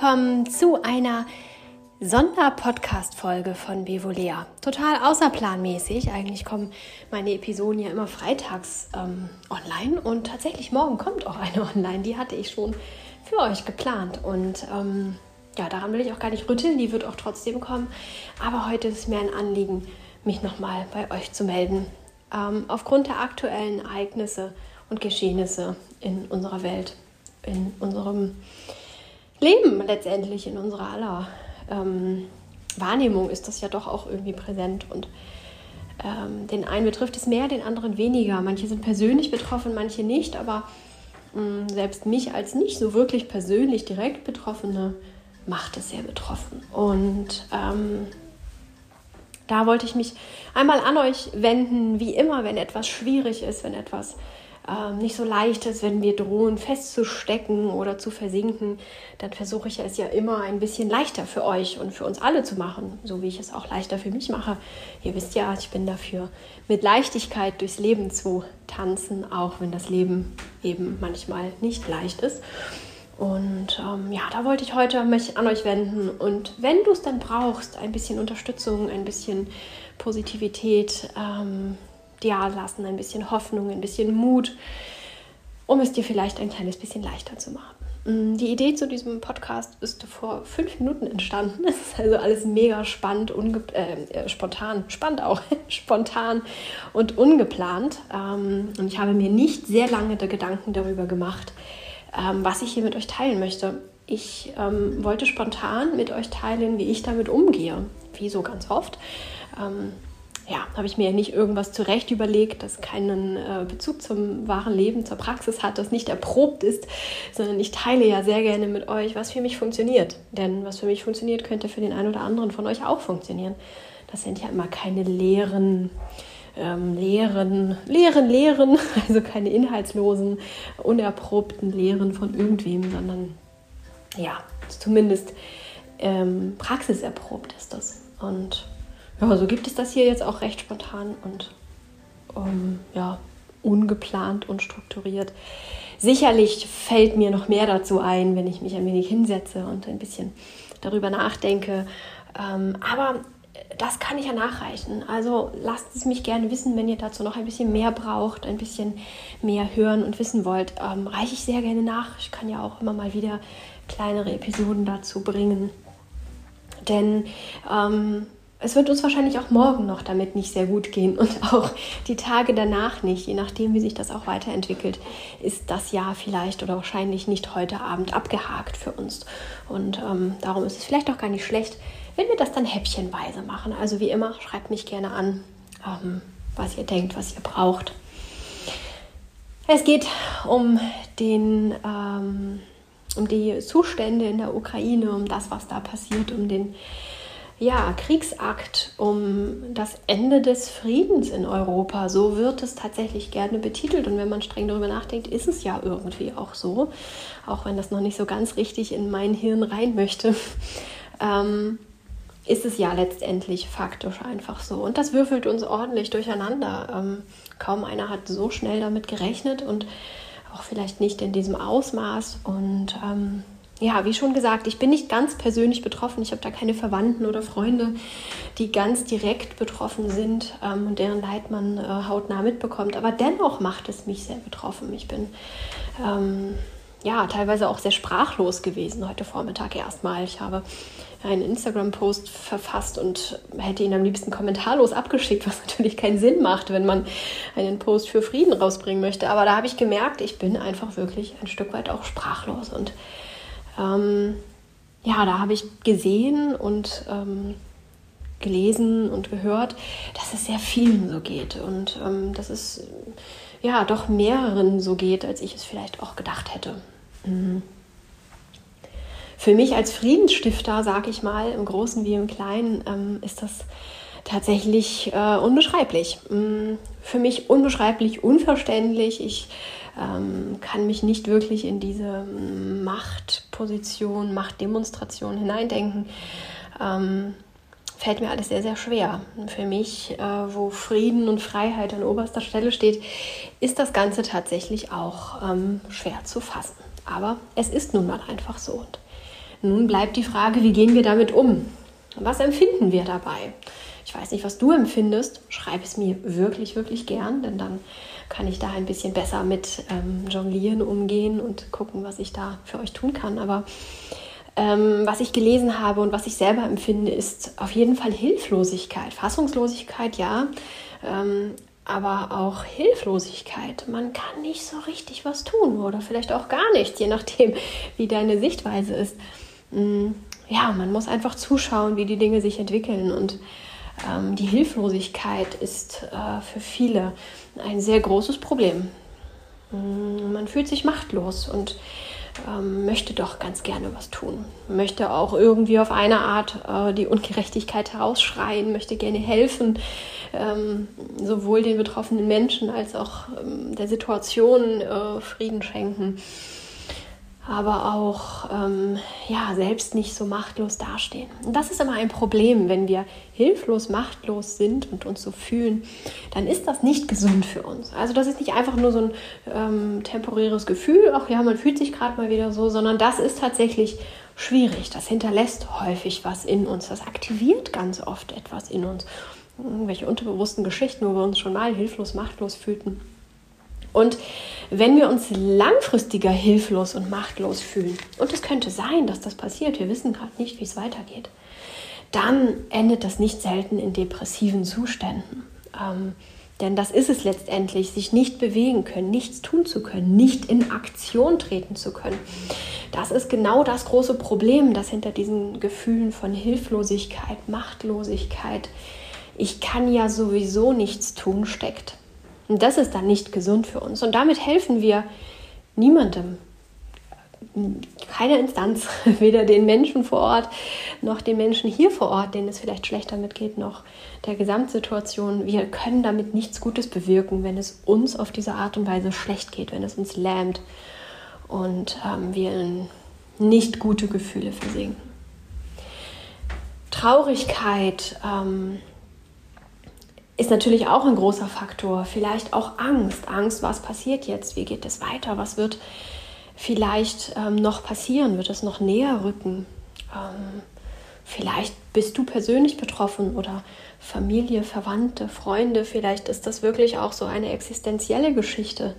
willkommen zu einer Sonderpodcast-Folge von Bevolea. Total außerplanmäßig. Eigentlich kommen meine Episoden ja immer freitags ähm, online und tatsächlich morgen kommt auch eine online. Die hatte ich schon für euch geplant und ähm, ja, daran will ich auch gar nicht rütteln. Die wird auch trotzdem kommen. Aber heute ist es mir ein Anliegen, mich nochmal bei euch zu melden. Ähm, aufgrund der aktuellen Ereignisse und Geschehnisse in unserer Welt, in unserem Leben letztendlich, in unserer aller ähm, Wahrnehmung ist das ja doch auch irgendwie präsent und ähm, den einen betrifft es mehr, den anderen weniger. Manche sind persönlich betroffen, manche nicht, aber mh, mm, selbst mich als nicht so wirklich persönlich direkt Betroffene macht es sehr betroffen. Und ähm, da wollte ich mich einmal an euch wenden, wie immer, wenn etwas schwierig ist, wenn etwas ähm, nicht so leicht ist, wenn wir drohen festzustecken oder zu versinken, dann versuche ich es ja immer ein bisschen leichter für euch und für uns alle zu machen, so wie ich es auch leichter für mich mache. Ihr wisst ja, ich bin dafür, mit Leichtigkeit durchs Leben zu tanzen, auch wenn das Leben eben manchmal nicht leicht ist. Und ähm, ja, da wollte ich heute mich an euch wenden. Und wenn du es dann brauchst, ein bisschen Unterstützung, ein bisschen Positivität, ähm, ja lassen, ein bisschen Hoffnung, ein bisschen Mut, um es dir vielleicht ein kleines bisschen leichter zu machen. Mm, die Idee zu diesem Podcast ist vor fünf Minuten entstanden. Es ist also alles mega spannend, äh, äh, spontan, spannend auch, spontan und ungeplant. Ähm, und ich habe mir nicht sehr lange Gedanken darüber gemacht, ähm, was ich hier mit euch teilen möchte. Ich ähm, wollte spontan mit euch teilen, wie ich damit umgehe, wie so ganz oft. Ja, habe ich mir nicht irgendwas zurecht überlegt, das keinen äh, Bezug zum wahren Leben, zur Praxis hat, das nicht erprobt ist, sondern ich teile ja sehr gerne mit euch, was für mich funktioniert. Denn was für mich funktioniert, könnte für den einen oder anderen von euch auch funktionieren. Das sind ja immer keine leeren, ähm, leeren, leeren Lehren, also keine inhaltslosen, unerprobten Lehren von irgendwem, sondern ja, zumindest ähm, praxiserprobt ist das. Und ja, so gibt es das hier jetzt auch recht spontan und ähm, ja, ungeplant und strukturiert. Sicherlich fällt mir noch mehr dazu ein, wenn ich mich ein wenig hinsetze und ein bisschen darüber nachdenke. Ähm, aber das kann ich ja nachreichen. Also lasst es mich gerne wissen, wenn ihr dazu noch ein bisschen mehr braucht, ein bisschen mehr hören und wissen wollt. Ähm, reiche ich sehr gerne nach. Ich kann ja auch immer mal wieder kleinere Episoden dazu bringen. Denn ähm, es wird uns wahrscheinlich auch morgen noch damit nicht sehr gut gehen und auch die Tage danach nicht, je nachdem, wie sich das auch weiterentwickelt, ist das Jahr vielleicht oder wahrscheinlich nicht heute Abend abgehakt für uns. Und ähm, darum ist es vielleicht auch gar nicht schlecht, wenn wir das dann häppchenweise machen. Also wie immer, schreibt mich gerne an, ähm, was ihr denkt, was ihr braucht. Es geht um den ähm, um die Zustände in der Ukraine, um das, was da passiert, um den ja, Kriegsakt um das Ende des Friedens in Europa. So wird es tatsächlich gerne betitelt. Und wenn man streng darüber nachdenkt, ist es ja irgendwie auch so, auch wenn das noch nicht so ganz richtig in mein Hirn rein möchte. Ähm, ist es ja letztendlich faktisch einfach so. Und das würfelt uns ordentlich durcheinander. Ähm, kaum einer hat so schnell damit gerechnet und auch vielleicht nicht in diesem Ausmaß. Und ähm, ja, wie schon gesagt, ich bin nicht ganz persönlich betroffen. Ich habe da keine Verwandten oder Freunde, die ganz direkt betroffen sind ähm, und deren Leid man äh, hautnah mitbekommt. Aber dennoch macht es mich sehr betroffen. Ich bin ähm, ja teilweise auch sehr sprachlos gewesen heute Vormittag erstmal. Ich habe einen Instagram-Post verfasst und hätte ihn am liebsten kommentarlos abgeschickt, was natürlich keinen Sinn macht, wenn man einen Post für Frieden rausbringen möchte. Aber da habe ich gemerkt, ich bin einfach wirklich ein Stück weit auch sprachlos und ähm, ja, da habe ich gesehen und ähm, gelesen und gehört, dass es sehr vielen so geht und ähm, dass es ja doch mehreren so geht, als ich es vielleicht auch gedacht hätte. Mhm. Für mich als Friedensstifter, sage ich mal, im Großen wie im Kleinen, ähm, ist das tatsächlich äh, unbeschreiblich. Mhm. Für mich unbeschreiblich, unverständlich. Ich ähm, kann mich nicht wirklich in diese Machtposition, Machtdemonstration hineindenken. Ähm, fällt mir alles sehr, sehr schwer. Für mich, äh, wo Frieden und Freiheit an oberster Stelle steht, ist das Ganze tatsächlich auch ähm, schwer zu fassen. Aber es ist nun mal einfach so. Und Nun bleibt die Frage, wie gehen wir damit um? Was empfinden wir dabei? Ich weiß nicht, was du empfindest. Schreib es mir wirklich, wirklich gern, denn dann kann ich da ein bisschen besser mit ähm, Jonglieren umgehen und gucken, was ich da für euch tun kann. Aber ähm, was ich gelesen habe und was ich selber empfinde, ist auf jeden Fall Hilflosigkeit. Fassungslosigkeit, ja, ähm, aber auch Hilflosigkeit. Man kann nicht so richtig was tun oder vielleicht auch gar nichts, je nachdem, wie deine Sichtweise ist. Mm, ja, man muss einfach zuschauen, wie die Dinge sich entwickeln und ähm, die Hilflosigkeit ist äh, für viele ein sehr großes Problem. Mm, man fühlt sich machtlos und ähm, möchte doch ganz gerne was tun, möchte auch irgendwie auf eine Art äh, die Ungerechtigkeit herausschreien, möchte gerne helfen, ähm, sowohl den betroffenen Menschen als auch ähm, der Situation äh, Frieden schenken aber auch ähm, ja, selbst nicht so machtlos dastehen. Und das ist immer ein Problem, wenn wir hilflos, machtlos sind und uns so fühlen, dann ist das nicht gesund für uns. Also das ist nicht einfach nur so ein ähm, temporäres Gefühl, ach ja, man fühlt sich gerade mal wieder so, sondern das ist tatsächlich schwierig. Das hinterlässt häufig was in uns, das aktiviert ganz oft etwas in uns. Irgendwelche unterbewussten Geschichten, wo wir uns schon mal hilflos, machtlos fühlten. Und wenn wir uns langfristiger hilflos und machtlos fühlen, und es könnte sein, dass das passiert, wir wissen gerade nicht, wie es weitergeht, dann endet das nicht selten in depressiven Zuständen. Ähm, denn das ist es letztendlich, sich nicht bewegen können, nichts tun zu können, nicht in Aktion treten zu können. Das ist genau das große Problem, das hinter diesen Gefühlen von Hilflosigkeit, Machtlosigkeit, ich kann ja sowieso nichts tun, steckt. Und das ist dann nicht gesund für uns. Und damit helfen wir niemandem, keine Instanz, weder den Menschen vor Ort noch den Menschen hier vor Ort, denen es vielleicht schlechter mitgeht, noch der Gesamtsituation. Wir können damit nichts Gutes bewirken, wenn es uns auf diese Art und Weise schlecht geht, wenn es uns lähmt und ähm, wir in nicht gute Gefühle versinken. Traurigkeit, ähm, ist natürlich auch ein großer Faktor. Vielleicht auch Angst. Angst, was passiert jetzt? Wie geht es weiter? Was wird vielleicht ähm, noch passieren? Wird es noch näher rücken? Ähm, vielleicht bist du persönlich betroffen oder Familie, Verwandte, Freunde. Vielleicht ist das wirklich auch so eine existenzielle Geschichte.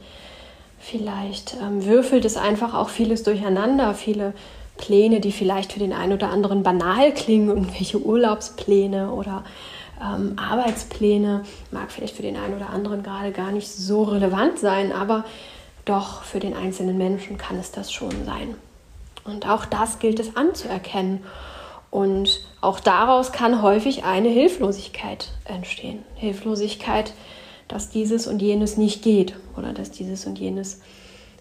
Vielleicht ähm, würfelt es einfach auch vieles durcheinander, viele Pläne, die vielleicht für den einen oder anderen banal klingen, irgendwelche Urlaubspläne oder ähm, Arbeitspläne mag vielleicht für den einen oder anderen gerade gar nicht so relevant sein, aber doch für den einzelnen Menschen kann es das schon sein. Und auch das gilt es anzuerkennen. Und auch daraus kann häufig eine Hilflosigkeit entstehen. Hilflosigkeit, dass dieses und jenes nicht geht oder dass dieses und jenes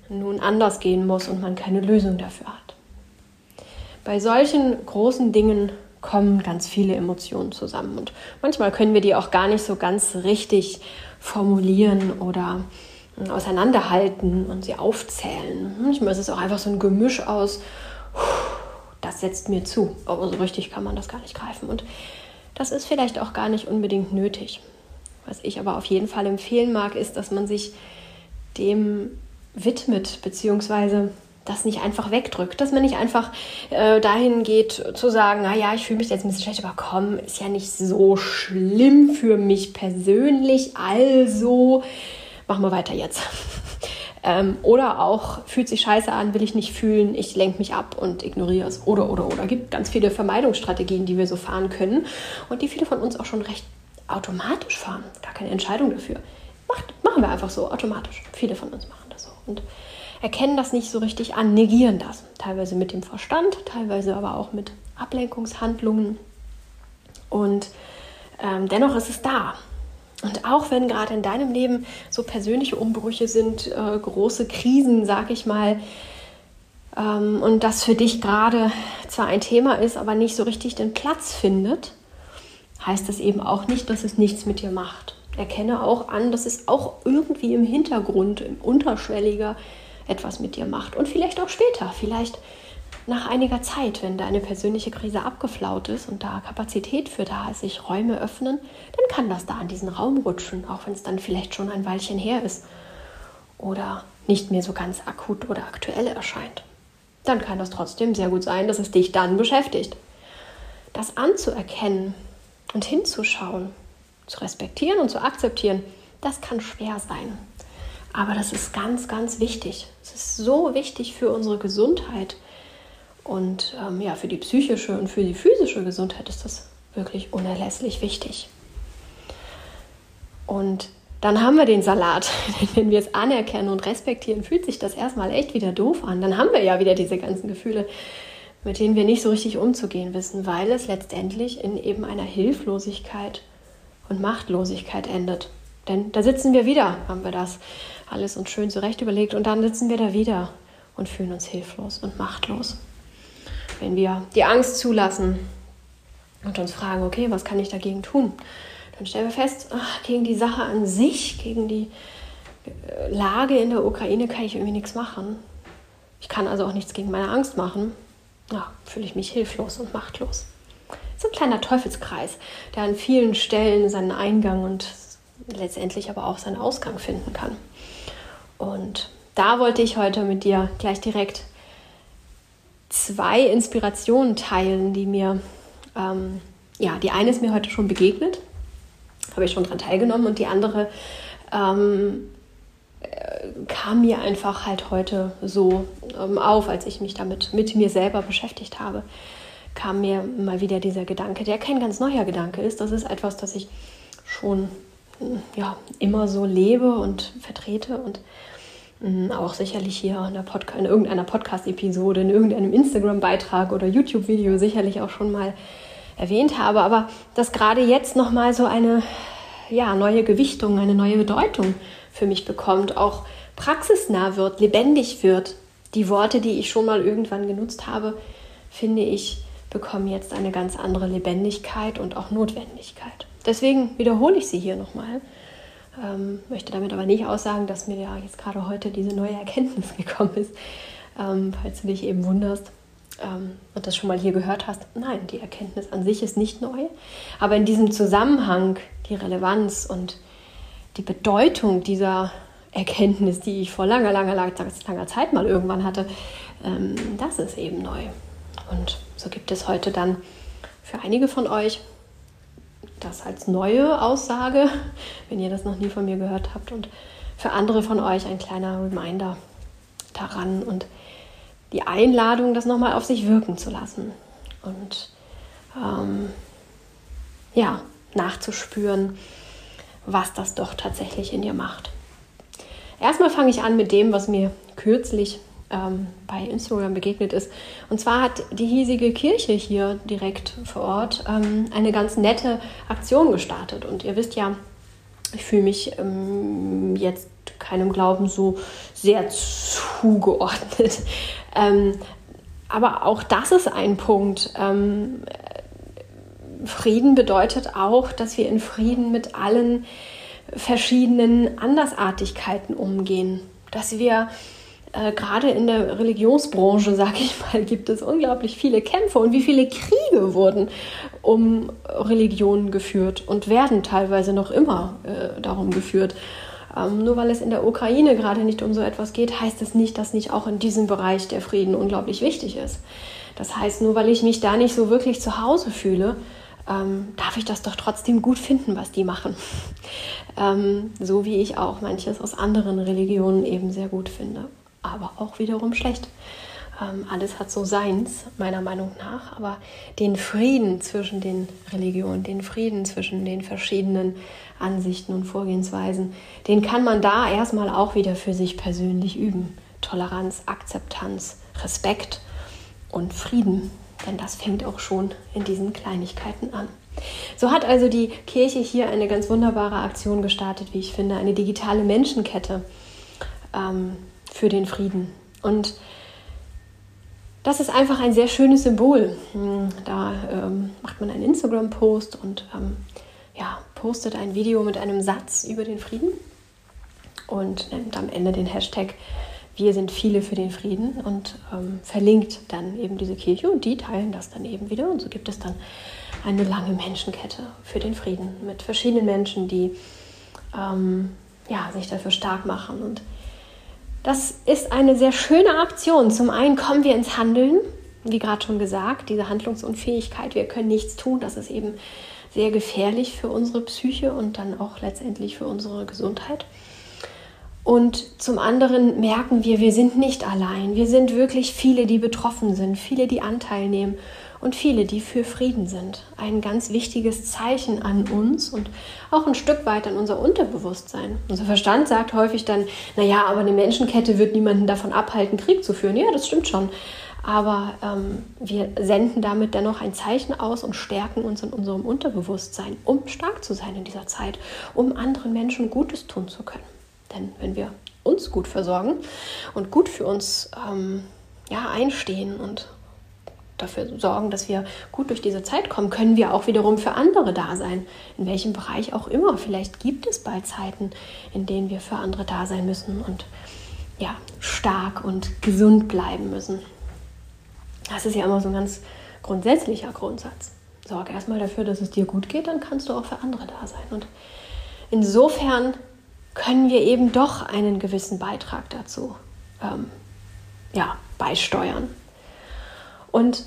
nun anders gehen muss und man keine Lösung dafür hat. Bei solchen großen Dingen kommen ganz viele Emotionen zusammen. Und manchmal können wir die auch gar nicht so ganz richtig formulieren oder äh, auseinanderhalten und sie aufzählen. Manchmal ist es auch einfach so ein Gemisch aus, das setzt mir zu. Aber so richtig kann man das gar nicht greifen. Und das ist vielleicht auch gar nicht unbedingt nötig. Was ich aber auf jeden Fall empfehlen mag, ist, dass man sich dem widmet, beziehungsweise das nicht einfach wegdrückt, dass man nicht einfach äh, dahin geht zu sagen, naja, ich fühle mich jetzt ein bisschen schlecht, aber komm, ist ja nicht so schlimm für mich persönlich, also machen wir weiter jetzt. ähm, oder auch, fühlt sich scheiße an, will ich nicht fühlen, ich lenke mich ab und ignoriere es. Oder, oder, oder. Gibt ganz viele Vermeidungsstrategien, die wir so fahren können und die viele von uns auch schon recht automatisch fahren. Gar keine Entscheidung dafür. Macht, machen wir einfach so, automatisch. Viele von uns machen das so. Und erkennen das nicht so richtig an, negieren das. Teilweise mit dem Verstand, teilweise aber auch mit Ablenkungshandlungen. Und ähm, dennoch ist es da. Und auch wenn gerade in deinem Leben so persönliche Umbrüche sind, äh, große Krisen, sag ich mal, ähm, und das für dich gerade zwar ein Thema ist, aber nicht so richtig den Platz findet, heißt das eben auch nicht, dass es nichts mit dir macht. Erkenne auch an, dass es auch irgendwie im Hintergrund, im unterschwelliger etwas mit dir macht. Und vielleicht auch später, vielleicht nach einiger Zeit, wenn deine persönliche Krise abgeflaut ist und da Kapazität für da ist, sich Räume öffnen, dann kann das da in diesen Raum rutschen, auch wenn es dann vielleicht schon ein Weilchen her ist oder nicht mehr so ganz akut oder aktuell erscheint. dann kann das trotzdem sehr gut sein, dass es dich dann beschäftigt. Das anzuerkennen und hinzuschauen, zu respektieren und zu akzeptieren, das kann schwer sein. Aber das ist ganz, ganz wichtig. Es ist so wichtig für unsere Gesundheit. Und ähm, ja, für die psychische und für die physische Gesundheit ist das wirklich unerlässlich wichtig. Und dann haben wir den Salat. Wenn wir es anerkennen und respektieren, fühlt sich das erstmal echt wieder doof an. Dann haben wir ja wieder diese ganzen Gefühle, mit denen wir nicht so richtig umzugehen wissen, weil es letztendlich in eben einer Hilflosigkeit und Machtlosigkeit endet. Denn da sitzen wir wieder, haben wir das alles uns schön zurecht überlegt und dann sitzen wir da wieder und fühlen uns hilflos und machtlos. Wenn wir die Angst zulassen und uns fragen, okay, was kann ich dagegen tun? Dann stellen wir fest, ach, gegen die Sache an sich, gegen die äh, Lage in der Ukraine kann ich irgendwie nichts machen. Ich kann also auch nichts gegen meine Angst machen. Ja, fühle ich mich hilflos und machtlos. Ist ein kleiner Teufelskreis, der an vielen Stellen seinen Eingang und letztendlich aber auch seinen Ausgang finden kann. Und da wollte ich heute mit dir gleich direkt zwei Inspirationen teilen, die mir, ähm, ja, die eine ist mir heute schon begegnet habe ich schon daran teilgenommen und die andere ähm, äh, kam mir einfach halt heute so ähm, auf, als ich mich damit mit mir selber beschäftigt habe, kam mir mal wieder dieser Gedanke, der kein ganz neuer Gedanke ist. Das ist etwas, das ich schon ja, immer so lebe und vertrete und mh, auch sicherlich hier in, in irgendeiner Podcast-Episode, in irgendeinem Instagram-Beitrag oder YouTube-Video sicherlich auch schon mal erwähnt habe, aber dass gerade jetzt nochmal so eine ja, neue Gewichtung, eine neue Bedeutung für mich bekommt, auch praxisnah wird, lebendig wird. Die Worte, die ich schon mal irgendwann genutzt habe, finde ich, bekommen jetzt eine ganz andere Lebendigkeit und auch Notwendigkeit. Deswegen wiederhole ich sie hier nochmal. Ähm, möchte damit aber nicht aussagen, dass mir ja jetzt gerade heute diese neue Erkenntnis gekommen ist, ähm, falls du dich eben wunderst ähm, und das schon mal hier gehört hast, nein, die Erkenntnis an sich ist nicht neu. Aber in diesem Zusammenhang, die Relevanz und die Bedeutung dieser Erkenntnis, die ich vor langer, langer, langer, langer Zeit mal irgendwann hatte, ähm, das ist eben neu. Und so gibt es heute dann für einige von euch das als neue Aussage, wenn ihr das noch nie von mir gehört habt, und für andere von euch ein kleiner Reminder daran und die Einladung, das nochmal auf sich wirken zu lassen und ähm, ja, nachzuspüren, was das doch tatsächlich in dir macht. Erstmal fange ich an mit dem, was mir kürzlich ähm, bei Instagram begegnet ist. Und zwar hat die hiesige Kirche hier direkt vor Ort ähm, eine ganz nette Aktion gestartet. Und ihr wisst ja, ich fühle mich ähm, jetzt keinem Glauben so sehr zugeordnet. Ähm, aber auch das ist ein Punkt. Ähm, Frieden bedeutet auch, dass wir in Frieden mit allen verschiedenen Andersartigkeiten umgehen. Dass wir äh, gerade in der Religionsbranche, sage ich mal, gibt es unglaublich viele Kämpfe und wie viele Kriege wurden um Religionen geführt und werden teilweise noch immer äh, darum geführt. Ähm, nur weil es in der Ukraine gerade nicht um so etwas geht, heißt es nicht, dass nicht auch in diesem Bereich der Frieden unglaublich wichtig ist. Das heißt, nur weil ich mich da nicht so wirklich zu Hause fühle, ähm, darf ich das doch trotzdem gut finden, was die machen. ähm, so wie ich auch manches aus anderen Religionen eben sehr gut finde, aber auch wiederum schlecht. Ähm, alles hat so seins, meiner Meinung nach, aber den Frieden zwischen den Religionen, den Frieden zwischen den verschiedenen Ansichten und Vorgehensweisen, den kann man da erstmal auch wieder für sich persönlich üben. Toleranz, Akzeptanz, Respekt und Frieden, denn das fängt auch schon in diesen Kleinigkeiten an. So hat also die Kirche hier eine ganz wunderbare Aktion gestartet, wie ich finde, eine digitale Menschenkette ähm, für den Frieden. Und das ist einfach ein sehr schönes Symbol. Hm, da ähm, macht man einen Instagram-Post und ähm, ja, postet ein Video mit einem Satz über den Frieden und nennt am Ende den Hashtag Wir sind viele für den Frieden und ähm, verlinkt dann eben diese Kirche und die teilen das dann eben wieder. Und so gibt es dann eine lange Menschenkette für den Frieden mit verschiedenen Menschen, die ähm, ja, sich dafür stark machen und Das ist eine sehr schöne Aktion. Zum einen kommen wir ins Handeln, wie gerade schon gesagt, diese Handlungsunfähigkeit, wir können nichts tun, das ist eben sehr gefährlich für unsere Psyche und dann auch letztendlich für unsere Gesundheit. Und zum anderen merken wir, wir sind nicht allein. Wir sind wirklich viele, die betroffen sind, viele, die Anteil nehmen und viele, die für Frieden sind. Ein ganz wichtiges Zeichen an uns und auch ein Stück weit an unser Unterbewusstsein. Unser Verstand sagt häufig dann, naja, aber eine Menschenkette wird niemanden davon abhalten, Krieg zu führen. Ja, das stimmt schon. Aber ähm, wir senden damit dennoch ein Zeichen aus und stärken uns in unserem Unterbewusstsein, um stark zu sein in dieser Zeit, um anderen Menschen Gutes tun zu können. Denn wenn wir uns gut versorgen und gut für uns ähm, ja, einstehen und dafür sorgen, dass wir gut durch diese Zeit kommen, können wir auch wiederum für andere da sein. In welchem Bereich auch immer. Vielleicht gibt es bald Zeiten, in denen wir für andere da sein müssen und ja, stark und gesund bleiben müssen. Das ist ja immer so ein ganz grundsätzlicher Grundsatz. Sorge erstmal dafür, dass es dir gut geht, dann kannst du auch für andere da sein. Und insofern können wir eben doch einen gewissen Beitrag dazu ähm, ja, beisteuern. Und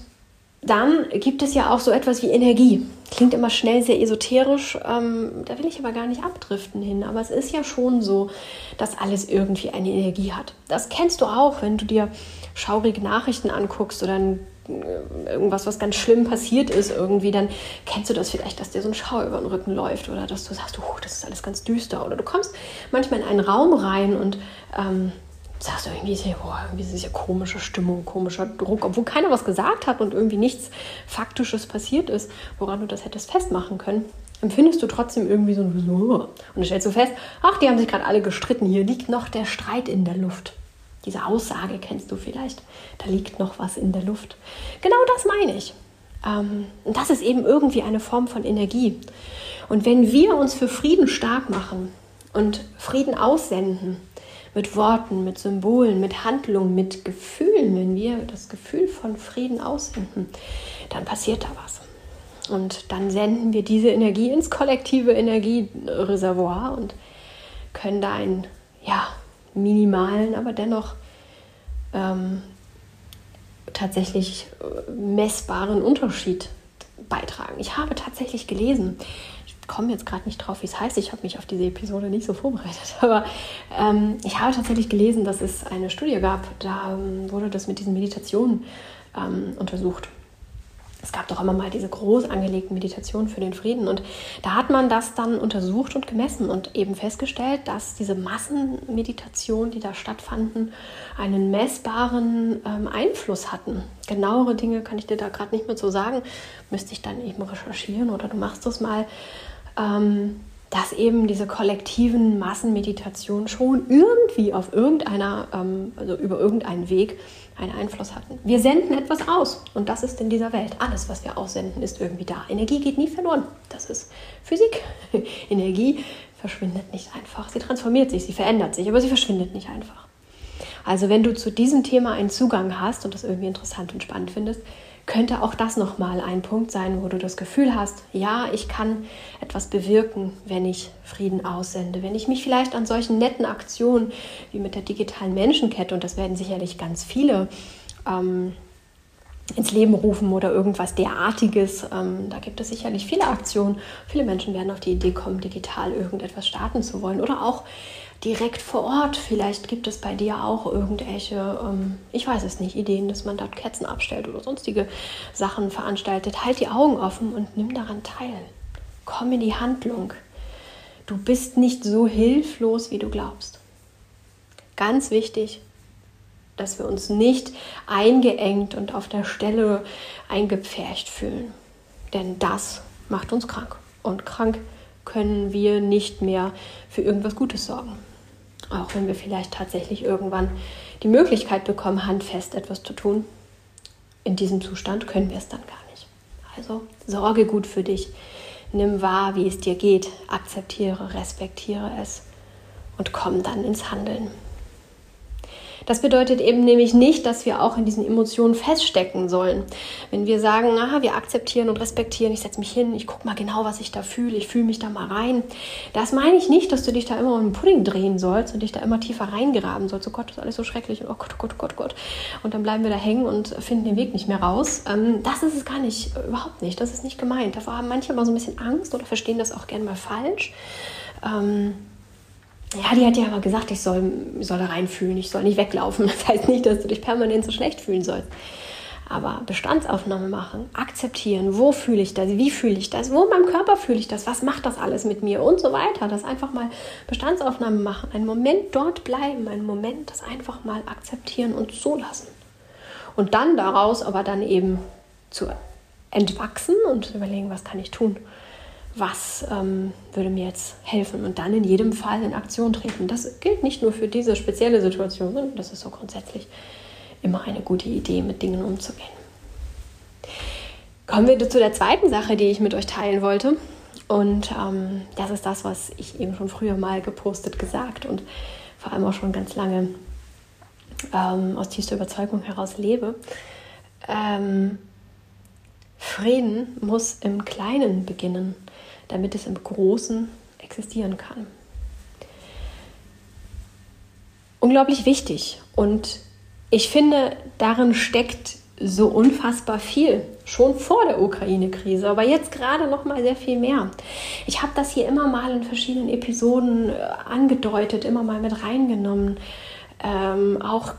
dann gibt es ja auch so etwas wie Energie. Klingt immer schnell sehr esoterisch, ähm, da will ich aber gar nicht abdriften hin. Aber es ist ja schon so, dass alles irgendwie eine Energie hat. Das kennst du auch, wenn du dir schaurige Nachrichten anguckst oder ein irgendwas, was ganz schlimm passiert ist irgendwie, dann kennst du das vielleicht, dass dir so ein Schauer über den Rücken läuft oder dass du sagst, oh, das ist alles ganz düster. Oder du kommst manchmal in einen Raum rein und ähm, sagst du irgendwie, boah, irgendwie ist ja komische Stimmung, komischer Druck, obwohl keiner was gesagt hat und irgendwie nichts Faktisches passiert ist, woran du das hättest festmachen können. Empfindest du trotzdem irgendwie so ein und dann stellst du fest, ach, die haben sich gerade alle gestritten, hier liegt noch der Streit in der Luft. Diese Aussage kennst du vielleicht. Da liegt noch was in der Luft. Genau das meine ich. Ähm, und das ist eben irgendwie eine Form von Energie. Und wenn wir uns für Frieden stark machen und Frieden aussenden, mit Worten, mit Symbolen, mit Handlungen, mit Gefühlen, wenn wir das Gefühl von Frieden aussenden, dann passiert da was. Und dann senden wir diese Energie ins kollektive Energiereservoir und können da ein ja, minimalen, aber dennoch ähm, tatsächlich äh, messbaren Unterschied beitragen. Ich habe tatsächlich gelesen, komme jetzt gerade nicht drauf, wie es heißt, ich habe mich auf diese Episode nicht so vorbereitet, aber ähm, ich habe tatsächlich gelesen, dass es eine Studie gab, da ähm, wurde das mit diesen Meditationen ähm, untersucht es gab doch immer mal diese groß angelegten Meditationen für den Frieden. Und da hat man das dann untersucht und gemessen und eben festgestellt, dass diese Massenmeditationen, die da stattfanden, einen messbaren ähm, Einfluss hatten. Genauere Dinge kann ich dir da gerade nicht mehr so sagen. Müsste ich dann eben recherchieren oder du machst das mal. Ähm, dass eben diese kollektiven Massenmeditationen schon irgendwie auf irgendeiner, ähm, also über irgendeinen Weg einen Einfluss hatten. Wir senden etwas aus und das ist in dieser Welt. Alles, was wir aussenden, ist irgendwie da. Energie geht nie verloren. Das ist Physik. Energie verschwindet nicht einfach. Sie transformiert sich, sie verändert sich, aber sie verschwindet nicht einfach. Also wenn du zu diesem Thema einen Zugang hast und das irgendwie interessant und spannend findest, könnte auch das nochmal ein Punkt sein, wo du das Gefühl hast, ja, ich kann etwas bewirken, wenn ich Frieden aussende, wenn ich mich vielleicht an solchen netten Aktionen wie mit der digitalen Menschenkette, und das werden sicherlich ganz viele, ähm, ins Leben rufen oder irgendwas derartiges. Ähm, da gibt es sicherlich viele Aktionen. Viele Menschen werden auf die Idee kommen, digital irgendetwas starten zu wollen oder auch direkt vor Ort. Vielleicht gibt es bei dir auch irgendwelche, ähm, ich weiß es nicht, Ideen, dass man dort Kerzen abstellt oder sonstige Sachen veranstaltet. Halt die Augen offen und nimm daran teil. Komm in die Handlung. Du bist nicht so hilflos, wie du glaubst. Ganz wichtig, dass wir uns nicht eingeengt und auf der Stelle eingepfercht fühlen. Denn das macht uns krank. Und krank können wir nicht mehr für irgendwas Gutes sorgen. Auch wenn wir vielleicht tatsächlich irgendwann die Möglichkeit bekommen, handfest etwas zu tun. In diesem Zustand können wir es dann gar nicht. Also sorge gut für dich. Nimm wahr, wie es dir geht. Akzeptiere, respektiere es und komm dann ins Handeln. Das bedeutet eben nämlich nicht, dass wir auch in diesen Emotionen feststecken sollen. Wenn wir sagen, aha, wir akzeptieren und respektieren, ich setze mich hin, ich gucke mal genau, was ich da fühle, ich fühle mich da mal rein. Das meine ich nicht, dass du dich da immer um den Pudding drehen sollst und dich da immer tiefer reingraben sollst. Oh Gott, das ist alles so schrecklich und oh Gott, oh Gott, oh Gott, oh Gott. Und dann bleiben wir da hängen und finden den Weg nicht mehr raus. Ähm, das ist es gar nicht, überhaupt nicht. Das ist nicht gemeint. Davor haben manche immer so ein bisschen Angst oder verstehen das auch gerne mal falsch. Ja, die hat ja aber gesagt, ich soll, soll da reinfühlen, ich soll nicht weglaufen. Das heißt nicht, dass du dich permanent so schlecht fühlen sollst. Aber Bestandsaufnahme machen, akzeptieren, wo fühle ich das, wie fühle ich das, wo in meinem Körper fühle ich das, was macht das alles mit mir und so weiter. Das einfach mal Bestandsaufnahme machen, einen Moment dort bleiben, einen Moment das einfach mal akzeptieren und zulassen. Und dann daraus aber dann eben zu entwachsen und überlegen, was kann ich tun was ähm, würde mir jetzt helfen und dann in jedem Fall in Aktion treten. Das gilt nicht nur für diese spezielle Situation, sondern das ist so grundsätzlich immer eine gute Idee, mit Dingen umzugehen. Kommen wir zu der zweiten Sache, die ich mit euch teilen wollte. Und ähm, das ist das, was ich eben schon früher mal gepostet, gesagt und vor allem auch schon ganz lange ähm, aus tiefster Überzeugung heraus lebe. Ähm, Frieden muss im Kleinen beginnen damit es im Großen existieren kann. Unglaublich wichtig und ich finde, darin steckt so unfassbar viel, schon vor der Ukraine-Krise, aber jetzt gerade noch mal sehr viel mehr. Ich habe das hier immer mal in verschiedenen Episoden äh, angedeutet, immer mal mit reingenommen. Ähm, auch,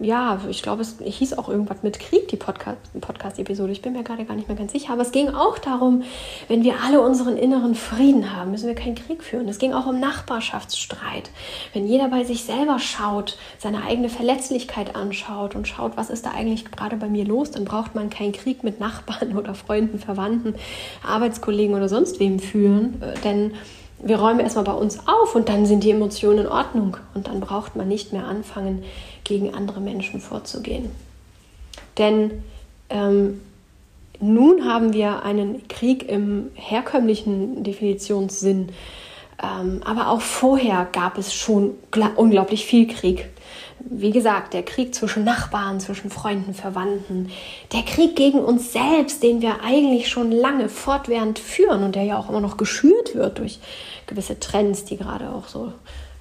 ja, ich glaube, es hieß auch irgendwas mit Krieg, die Podcast-Episode. ich bin mir gerade gar nicht mehr ganz sicher. Aber es ging auch darum, wenn wir alle unseren inneren Frieden haben, müssen wir keinen Krieg führen. Es ging auch um Nachbarschaftsstreit. Wenn jeder bei sich selber schaut, seine eigene Verletzlichkeit anschaut und schaut, was ist da eigentlich gerade bei mir los, dann braucht man keinen Krieg mit Nachbarn oder Freunden, Verwandten, Arbeitskollegen oder sonst wem führen. Äh, denn wir räumen erstmal bei uns auf und dann sind die Emotionen in Ordnung. Und dann braucht man nicht mehr anfangen, gegen andere Menschen vorzugehen. Denn ähm, nun haben wir einen Krieg im herkömmlichen Definitionssinn, ähm, aber auch vorher gab es schon unglaublich viel Krieg wie gesagt, der Krieg zwischen Nachbarn, zwischen Freunden, Verwandten, der Krieg gegen uns selbst, den wir eigentlich schon lange fortwährend führen und der ja auch immer noch geschürt wird durch gewisse Trends, die gerade auch so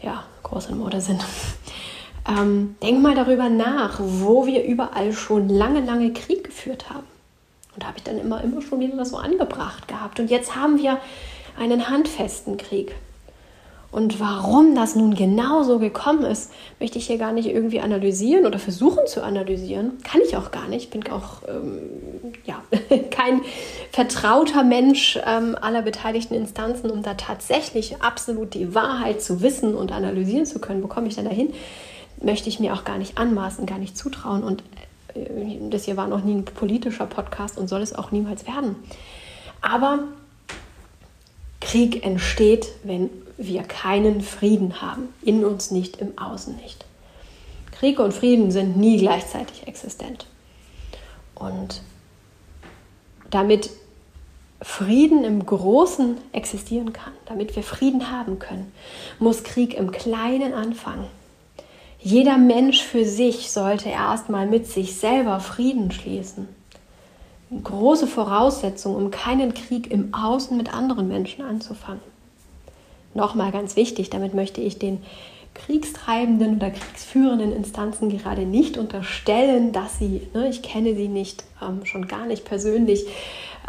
ja, groß in Mode sind. Ähm, denk mal darüber nach, wo wir überall schon lange, lange Krieg geführt haben. Und da habe ich dann immer, immer schon wieder das so angebracht gehabt. Und jetzt haben wir einen handfesten Krieg. Und warum das nun genau so gekommen ist, möchte ich hier gar nicht irgendwie analysieren oder versuchen zu analysieren. Kann ich auch gar nicht. Ich bin auch ähm, ja, kein vertrauter Mensch ähm, aller beteiligten Instanzen, um da tatsächlich absolut die Wahrheit zu wissen und analysieren zu können. Wo komme ich denn dahin? Möchte ich mir auch gar nicht anmaßen, gar nicht zutrauen. Und äh, das hier war noch nie ein politischer Podcast und soll es auch niemals werden. Aber Krieg entsteht, wenn wir keinen Frieden haben. In uns nicht, im Außen nicht. Krieg und Frieden sind nie gleichzeitig existent. Und damit Frieden im Großen existieren kann, damit wir Frieden haben können, muss Krieg im Kleinen anfangen. Jeder Mensch für sich sollte erstmal mit sich selber Frieden schließen. Eine große Voraussetzung, um keinen Krieg im Außen mit anderen Menschen anzufangen nochmal ganz wichtig, damit möchte ich den kriegstreibenden oder kriegsführenden Instanzen gerade nicht unterstellen, dass sie, ne, ich kenne sie nicht, ähm, schon gar nicht persönlich,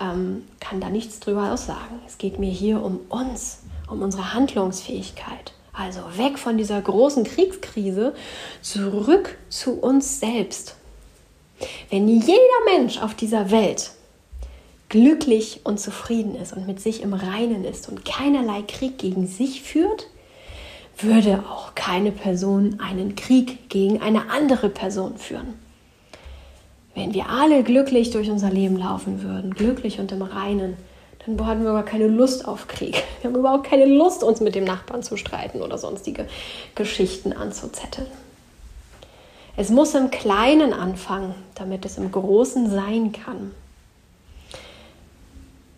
ähm, kann da nichts drüber aussagen. Es geht mir hier um uns, um unsere Handlungsfähigkeit. Also weg von dieser großen Kriegskrise, zurück zu uns selbst. Wenn jeder Mensch auf dieser Welt glücklich und zufrieden ist und mit sich im Reinen ist und keinerlei Krieg gegen sich führt, würde auch keine Person einen Krieg gegen eine andere Person führen. Wenn wir alle glücklich durch unser Leben laufen würden, glücklich und im Reinen, dann hatten wir aber keine Lust auf Krieg. Wir haben überhaupt keine Lust, uns mit dem Nachbarn zu streiten oder sonstige Geschichten anzuzetteln. Es muss im Kleinen anfangen, damit es im Großen sein kann.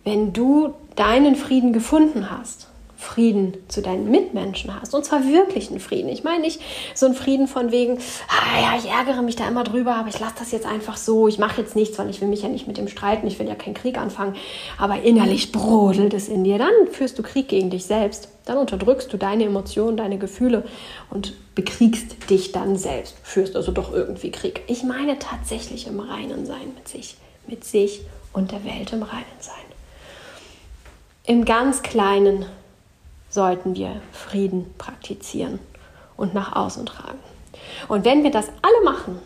Wenn du deinen Frieden gefunden hast, Frieden zu deinen Mitmenschen hast. Und zwar wirklichen Frieden. Ich meine nicht so einen Frieden von wegen, ah ja, ich ärgere mich da immer drüber, aber ich lasse das jetzt einfach so. Ich mache jetzt nichts, weil ich will mich ja nicht mit dem streiten. Ich will ja keinen Krieg anfangen. Aber innerlich brodelt es in dir. Dann führst du Krieg gegen dich selbst. Dann unterdrückst du deine Emotionen, deine Gefühle und bekriegst dich dann selbst. Führst also doch irgendwie Krieg. Ich meine tatsächlich im Reinen sein mit sich, mit sich und der Welt im Reinen sein. Im ganz Kleinen sollten wir Frieden praktizieren und nach außen tragen. Und wenn wir das alle machen,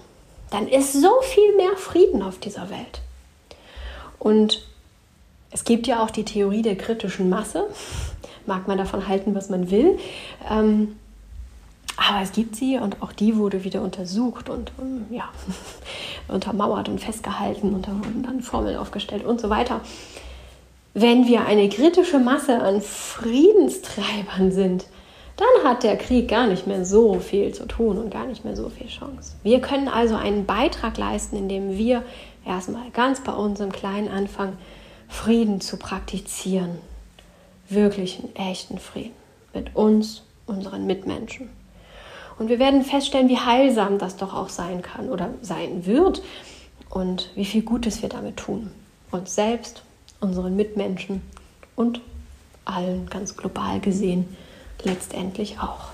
dann ist so viel mehr Frieden auf dieser Welt. Und es gibt ja auch die Theorie der kritischen Masse. Mag man davon halten, was man will. Ähm, aber es gibt sie und auch die wurde wieder untersucht und um, ja, untermauert und festgehalten und da wurden dann Formeln aufgestellt und so weiter. Wenn wir eine kritische Masse an Friedenstreibern sind, dann hat der Krieg gar nicht mehr so viel zu tun und gar nicht mehr so viel Chance. Wir können also einen Beitrag leisten, indem wir erstmal ganz bei uns im Kleinen anfangen, Frieden zu praktizieren. Wirklichen, echten Frieden mit uns, unseren Mitmenschen. Und wir werden feststellen, wie heilsam das doch auch sein kann oder sein wird und wie viel Gutes wir damit tun. Uns selbst unseren Mitmenschen und allen ganz global gesehen letztendlich auch.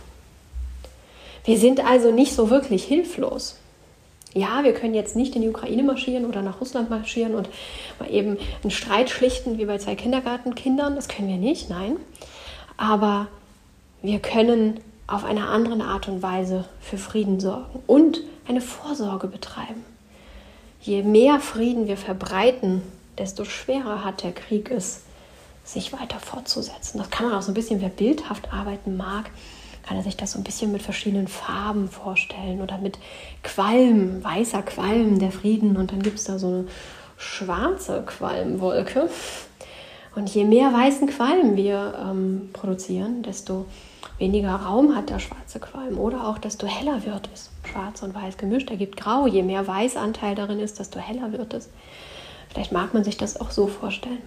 Wir sind also nicht so wirklich hilflos. Ja, wir können jetzt nicht in die Ukraine marschieren oder nach Russland marschieren und mal eben einen Streit schlichten wie bei zwei Kindergartenkindern. Das können wir nicht, nein. Aber wir können auf eine andere Art und Weise für Frieden sorgen und eine Vorsorge betreiben. Je mehr Frieden wir verbreiten, desto schwerer hat der Krieg es, sich weiter fortzusetzen. Das kann man auch so ein bisschen, wer bildhaft arbeiten mag, kann er sich das so ein bisschen mit verschiedenen Farben vorstellen oder mit Qualm, weißer Qualm, der Frieden. Und dann gibt es da so eine schwarze Qualmwolke. Und je mehr weißen Qualm wir ähm, produzieren, desto weniger Raum hat der schwarze Qualm oder auch desto heller wird es. Schwarz und weiß gemischt ergibt grau. Je mehr Weißanteil darin ist, desto heller wird es. Vielleicht mag man sich das auch so vorstellen.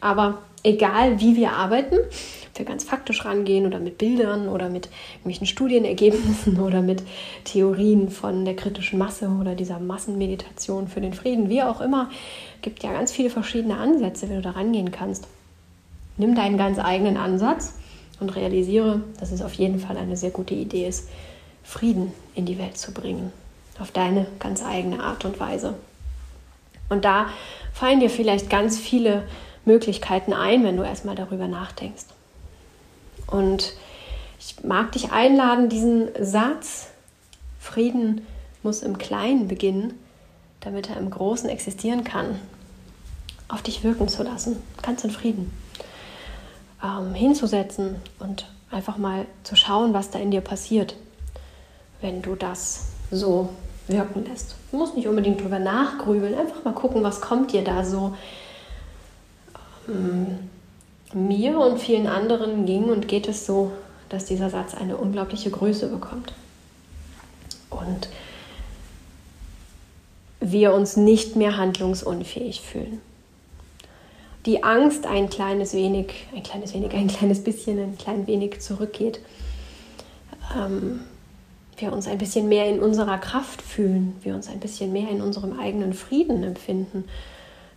Aber egal, wie wir arbeiten, ob wir ganz faktisch rangehen oder mit Bildern oder mit irgendwelchen Studienergebnissen oder mit Theorien von der kritischen Masse oder dieser Massenmeditation für den Frieden, wie auch immer, gibt ja ganz viele verschiedene Ansätze, wie du da rangehen kannst. Nimm deinen ganz eigenen Ansatz und realisiere, dass es auf jeden Fall eine sehr gute Idee ist, Frieden in die Welt zu bringen. Auf deine ganz eigene Art und Weise. Und da fallen dir vielleicht ganz viele Möglichkeiten ein, wenn du erstmal darüber nachdenkst. Und ich mag dich einladen, diesen Satz, Frieden muss im Kleinen beginnen, damit er im Großen existieren kann, auf dich wirken zu lassen, ganz in Frieden, ähm, hinzusetzen und einfach mal zu schauen, was da in dir passiert, wenn du das so wirken lässt. Du musst nicht unbedingt drüber nachgrübeln, einfach mal gucken, was kommt dir da so. Ähm, mir und vielen anderen ging und geht es so, dass dieser Satz eine unglaubliche Größe bekommt. Und wir uns nicht mehr handlungsunfähig fühlen. Die Angst ein kleines wenig, ein kleines wenig, ein kleines bisschen, ein klein wenig zurückgeht. Ähm, wir uns ein bisschen mehr in unserer Kraft fühlen, wir uns ein bisschen mehr in unserem eigenen Frieden empfinden,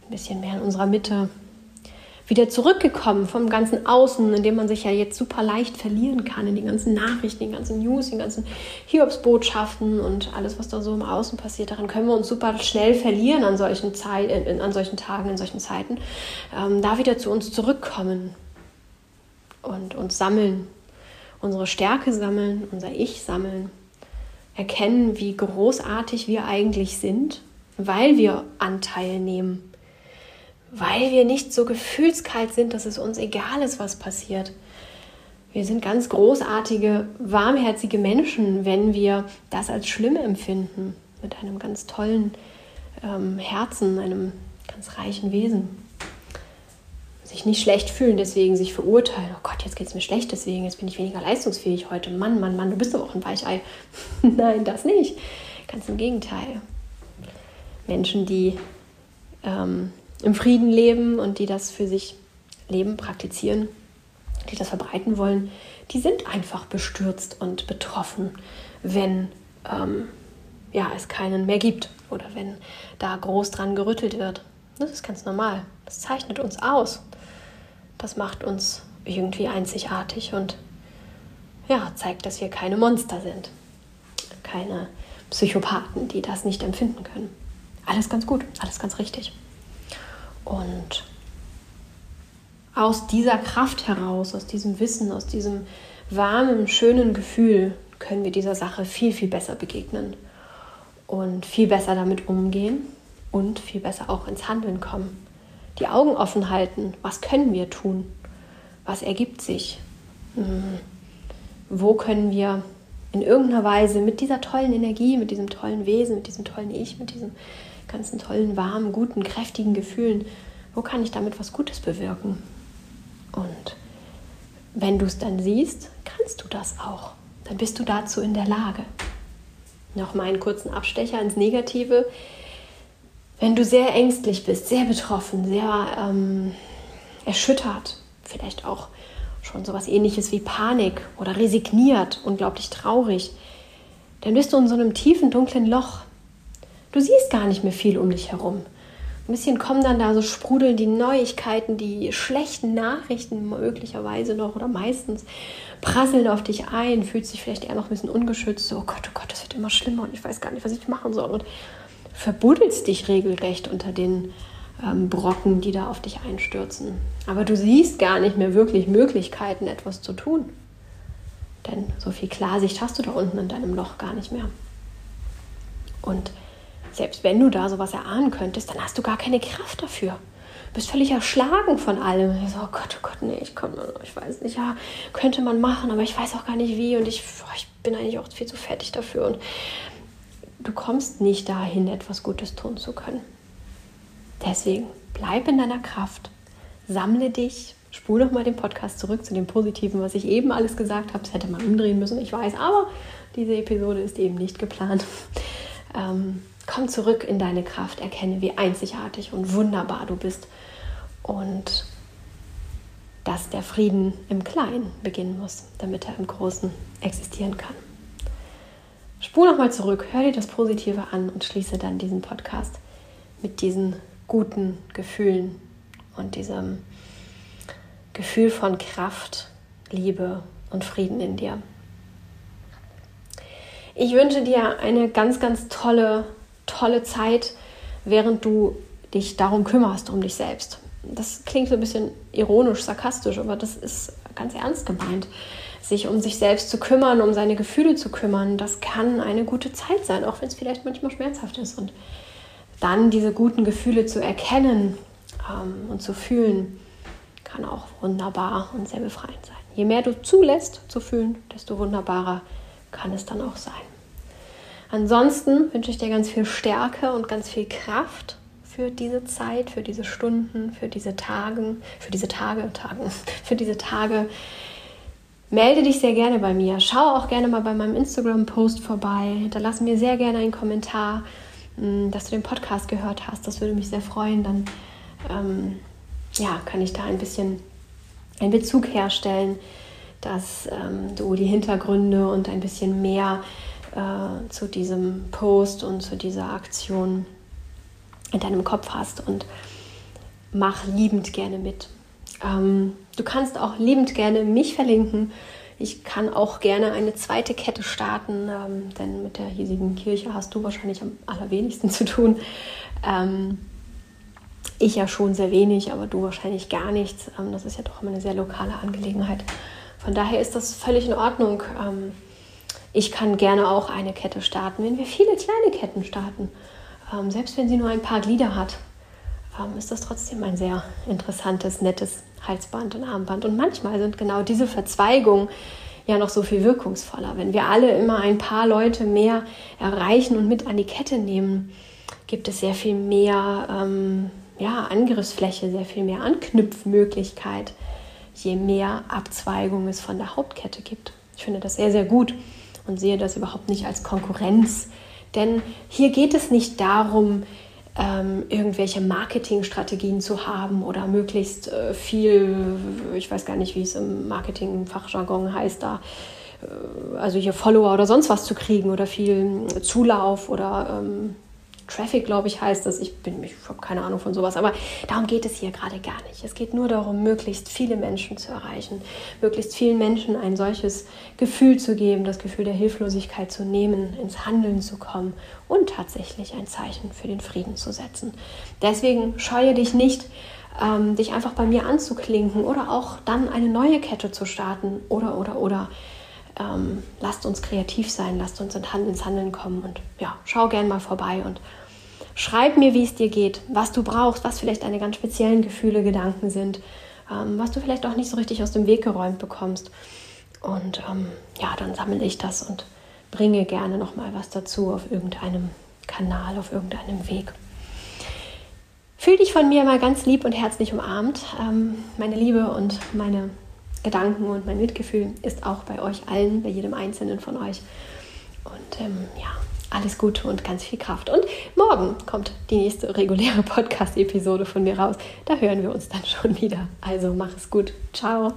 ein bisschen mehr in unserer Mitte. Wieder zurückgekommen vom ganzen Außen, in dem man sich ja jetzt super leicht verlieren kann, in die ganzen Nachrichten, die ganzen News, die ganzen Hiobsbotschaften und alles, was da so im Außen passiert. Daran können wir uns super schnell verlieren an solchen, Zeit, an solchen Tagen, in solchen Zeiten. Ähm, da wieder zu uns zurückkommen und uns sammeln, unsere Stärke sammeln, unser Ich sammeln erkennen, wie großartig wir eigentlich sind, weil wir Anteil nehmen, weil wir nicht so gefühlskalt sind, dass es uns egal ist, was passiert. Wir sind ganz großartige, warmherzige Menschen, wenn wir das als schlimm empfinden, mit einem ganz tollen ähm, Herzen, einem ganz reichen Wesen sich nicht schlecht fühlen, deswegen sich verurteilen. Oh Gott, jetzt geht es mir schlecht, deswegen jetzt bin ich weniger leistungsfähig heute. Mann, Mann, Mann, du bist doch auch ein Weichei. Nein, das nicht. Ganz im Gegenteil. Menschen, die ähm, im Frieden leben und die das für sich leben, praktizieren, die das verbreiten wollen, die sind einfach bestürzt und betroffen, wenn ähm, ja, es keinen mehr gibt oder wenn da groß dran gerüttelt wird. Das ist ganz normal. Das zeichnet uns aus. Das macht uns irgendwie einzigartig und ja, zeigt, dass wir keine Monster sind. Keine Psychopathen, die das nicht empfinden können. Alles ganz gut, alles ganz richtig. Und aus dieser Kraft heraus, aus diesem Wissen, aus diesem warmen, schönen Gefühl können wir dieser Sache viel, viel besser begegnen und viel besser damit umgehen und viel besser auch ins Handeln kommen. Die Augen offen halten, was können wir tun? Was ergibt sich? Hm. Wo können wir in irgendeiner Weise mit dieser tollen Energie, mit diesem tollen Wesen, mit diesem tollen Ich, mit diesen ganzen tollen, warmen, guten, kräftigen Gefühlen, wo kann ich damit was Gutes bewirken? Und wenn du es dann siehst, kannst du das auch. Dann bist du dazu in der Lage. Noch mal einen kurzen Abstecher ins Negative. Wenn du sehr ängstlich bist, sehr betroffen, sehr ähm, erschüttert, vielleicht auch schon sowas ähnliches wie Panik oder resigniert, unglaublich traurig, dann bist du in so einem tiefen, dunklen Loch. Du siehst gar nicht mehr viel um dich herum. Ein bisschen kommen dann da so sprudeln die Neuigkeiten, die schlechten Nachrichten möglicherweise noch oder meistens prasseln auf dich ein, fühlt sich vielleicht eher noch ein bisschen ungeschützt, so oh Gott, oh Gott, das wird immer schlimmer und ich weiß gar nicht, was ich machen soll und verbuddelst dich regelrecht unter den ähm, Brocken, die da auf dich einstürzen. Aber du siehst gar nicht mehr wirklich Möglichkeiten, etwas zu tun. Denn so viel Klarsicht hast du da unten in deinem Loch gar nicht mehr. Und selbst wenn du da sowas erahnen könntest, dann hast du gar keine Kraft dafür. Du bist völlig erschlagen von allem. Ich so, oh Gott, oh Gott, nee, ich komme, ich weiß nicht, ja, könnte man machen, aber ich weiß auch gar nicht wie und ich, oh, ich bin eigentlich auch viel zu fertig dafür. Und du kommst nicht dahin, etwas Gutes tun zu können. Deswegen bleib in deiner Kraft, sammle dich, spule noch mal den Podcast zurück zu dem Positiven, was ich eben alles gesagt habe. Das hätte man umdrehen müssen, ich weiß, aber diese Episode ist eben nicht geplant. Ähm, komm zurück in deine Kraft, erkenne, wie einzigartig und wunderbar du bist und dass der Frieden im Kleinen beginnen muss, damit er im Großen existieren kann. Spur nochmal zurück, hör dir das Positive an und schließe dann diesen Podcast mit diesen guten Gefühlen und diesem Gefühl von Kraft, Liebe und Frieden in dir. Ich wünsche dir eine ganz, ganz tolle, tolle Zeit, während du dich darum kümmerst, um dich selbst. Das klingt so ein bisschen ironisch, sarkastisch, aber das ist ganz ernst gemeint. Sich um sich selbst zu kümmern, um seine Gefühle zu kümmern, das kann eine gute Zeit sein, auch wenn es vielleicht manchmal schmerzhaft ist. Und dann diese guten Gefühle zu erkennen ähm, und zu fühlen, kann auch wunderbar und sehr befreiend sein. Je mehr du zulässt zu fühlen, desto wunderbarer kann es dann auch sein. Ansonsten wünsche ich dir ganz viel Stärke und ganz viel Kraft für diese Zeit, für diese Stunden, für diese Tage, für diese Tage, Tagen, für diese Tage. Melde dich sehr gerne bei mir. Schau auch gerne mal bei meinem Instagram-Post vorbei. Hinterlass mir sehr gerne einen Kommentar Mm, dass du den Podcast gehört hast. Das würde mich sehr freuen. Dann ähm, ja, kann ich da ein bisschen einen Bezug herstellen, dass ähm, du die Hintergründe und ein bisschen mehr äh, zu diesem Post und zu dieser Aktion in deinem Kopf hast und mach liebend gerne mit. Ähm, du kannst auch liebend gerne mich verlinken ich kann auch gerne eine zweite Kette starten, ähm, denn mit der hiesigen Kirche hast du wahrscheinlich am allerwenigsten zu tun. Ähm, ich ja schon sehr wenig, aber du wahrscheinlich gar nichts. Ähm, das ist ja doch immer eine sehr lokale Angelegenheit. Von daher ist das völlig in Ordnung. Ähm, ich kann gerne auch eine Kette starten, wenn wir viele kleine Ketten starten. Ähm, selbst wenn sie nur ein paar Glieder hat, ähm, ist das trotzdem ein sehr interessantes, nettes Halsband und Armband. Und manchmal sind genau diese Verzweigungen ja noch so viel wirkungsvoller. Wenn wir alle immer ein paar Leute mehr erreichen und mit an die Kette nehmen, gibt es sehr viel mehr ähm, ja, Angriffsfläche, sehr viel mehr Anknüpfmöglichkeit, je mehr Abzweigungen es von der Hauptkette gibt. Ich finde das sehr, sehr gut und sehe das überhaupt nicht als Konkurrenz. Denn hier geht es nicht darum, ähm, irgendwelche Marketingstrategien zu haben oder möglichst äh, viel, ich weiß gar nicht, wie es im Marketing-Fachjargon heißt, da äh, also hier Follower oder sonst was zu kriegen oder viel Zulauf oder ähm, Traffic, glaube ich, heißt das. Ich bin, ich habe keine Ahnung von sowas, aber darum geht es hier gerade gar nicht. Es geht nur darum, möglichst viele Menschen zu erreichen, möglichst vielen Menschen ein solches Gefühl zu geben, das Gefühl der Hilflosigkeit zu nehmen, ins Handeln zu kommen und tatsächlich ein Zeichen für den Frieden zu setzen. Deswegen scheue dich nicht, ähm, dich einfach bei mir anzuklinken oder auch dann eine neue Kette zu starten oder oder oder ähm, lasst uns kreativ sein, lasst uns ins Handeln kommen und ja, schau gern mal vorbei und schreib mir, wie es dir geht, was du brauchst, was vielleicht deine ganz speziellen Gefühle, Gedanken sind, ähm, was du vielleicht auch nicht so richtig aus dem Weg geräumt bekommst. Und ähm, ja, dann sammle ich das und bringe gerne noch mal was dazu auf irgendeinem Kanal, auf irgendeinem Weg. Fühl dich von mir mal ganz lieb und herzlich umarmt. Ähm, meine Liebe und meine Gedanken und mein Mitgefühl ist auch bei euch allen, bei jedem Einzelnen von euch. Und ähm, ja, alles Gute und ganz viel Kraft. Und morgen kommt die nächste reguläre Podcast-Episode von mir raus. Da hören wir uns dann schon wieder. Also mach es gut. Ciao.